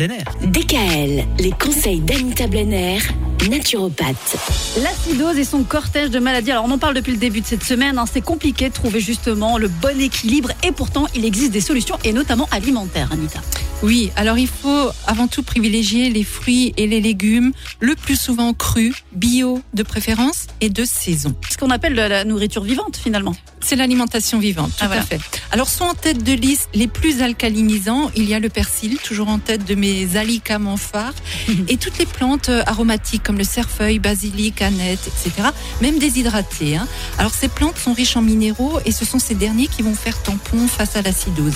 Blenner. DKL, les conseils d'Anita Blenner, naturopathe. L'acidose et son cortège de maladies. Alors on en parle depuis le début de cette semaine. hein. C'est compliqué de trouver justement le bon équilibre et pourtant il existe des solutions et notamment alimentaires, Anita. Oui, alors il faut avant tout privilégier les fruits et les légumes, le plus souvent crus, bio de préférence et de saison. Ce qu'on appelle la nourriture vivante finalement. C'est l'alimentation vivante, tout Ah, voilà. à fait. Alors sont en tête de liste les plus alcalinisants. Il y a le persil, toujours en tête de mes alicaments phares, et toutes les plantes euh, aromatiques comme le cerfeuil, basilic, aneth, etc. Même déshydratées. hein. Alors ces plantes sont riches en minéraux et ce sont ces derniers qui vont faire tampon face à l'acidose.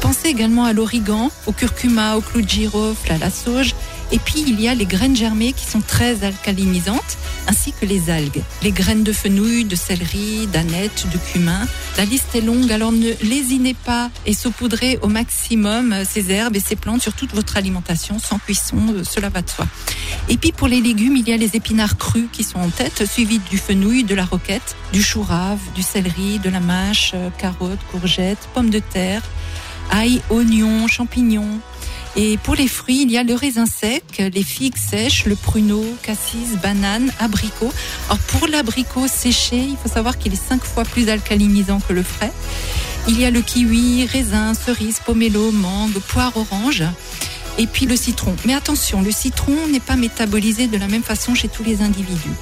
Pensez également à l'origan, au curcuma, au clou de girofle, à la sauge. Et puis il y a les graines germées qui sont très alcalinisantes, ainsi que les algues. Les graines de fenouil, de céleri, d'aneth, de cumin. La liste est longue, alors ne lésinez pas et saupoudrez au maximum euh, ces herbes et ces plantes sur toute votre alimentation, sans cuisson, euh, cela va de soi. Et puis pour les légumes, il y a les épinards crus qui sont en tête, suivis du fenouil, de la roquette, du chou rave, du céleri, de la mâche, euh, carottes, courgettes, pommes de terre, ail, oignons, champignons. Et pour les fruits, il y a le raisin sec, les figues sèches, le pruneau, cassis, banane, abricot. Alors pour l'abricot séché, il faut savoir qu'il est cinq fois plus alcalinisant que le frais. Il y a le kiwi, raisin, cerise, pomelo, mangue, poire, orange. Et puis le citron. Mais attention, le citron n'est pas métabolisé de la même façon chez tous les individus.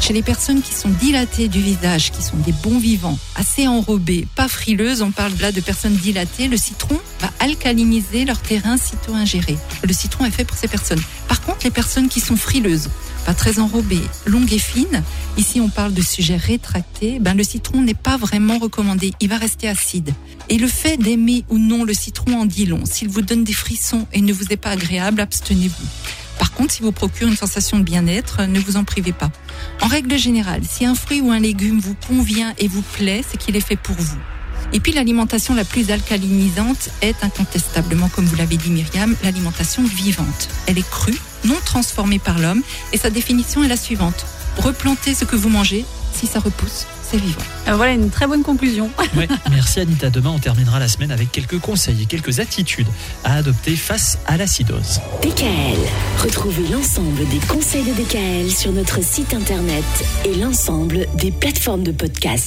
Chez les personnes qui sont dilatées du visage, qui sont des bons vivants, assez enrobées, pas frileuses, on parle là de personnes dilatées, le citron va alcaliniser leur terrain sitôt ingéré. Le citron est fait pour ces personnes. Par contre, les personnes qui sont frileuses, pas très enrobées, longues et fines, ici on parle de sujets rétractés, ben le citron n'est pas vraiment recommandé, il va rester acide. Et le fait d'aimer ou non le citron en dit long. S'il vous donne des frissons et ne vous est pas agréable, abstenez-vous. Par contre, s'il vous procure une sensation de bien-être, ne vous en privez pas. En règle générale, si un fruit ou un légume vous convient et vous plaît, c'est qu'il est fait pour vous. Et puis l'alimentation la plus alcalinisante est incontestablement, comme vous l'avez dit Myriam, l'alimentation vivante. Elle est crue, non transformée par l'homme, et sa définition est la suivante. Replantez ce que vous mangez, si ça repousse, c'est vivant. Euh, voilà une très bonne conclusion. Ouais, merci Anita. Demain, on terminera la semaine avec quelques conseils et quelques attitudes à adopter face à l'acidose. DKL, retrouvez l'ensemble des conseils de DKL sur notre site internet et l'ensemble des plateformes de podcast.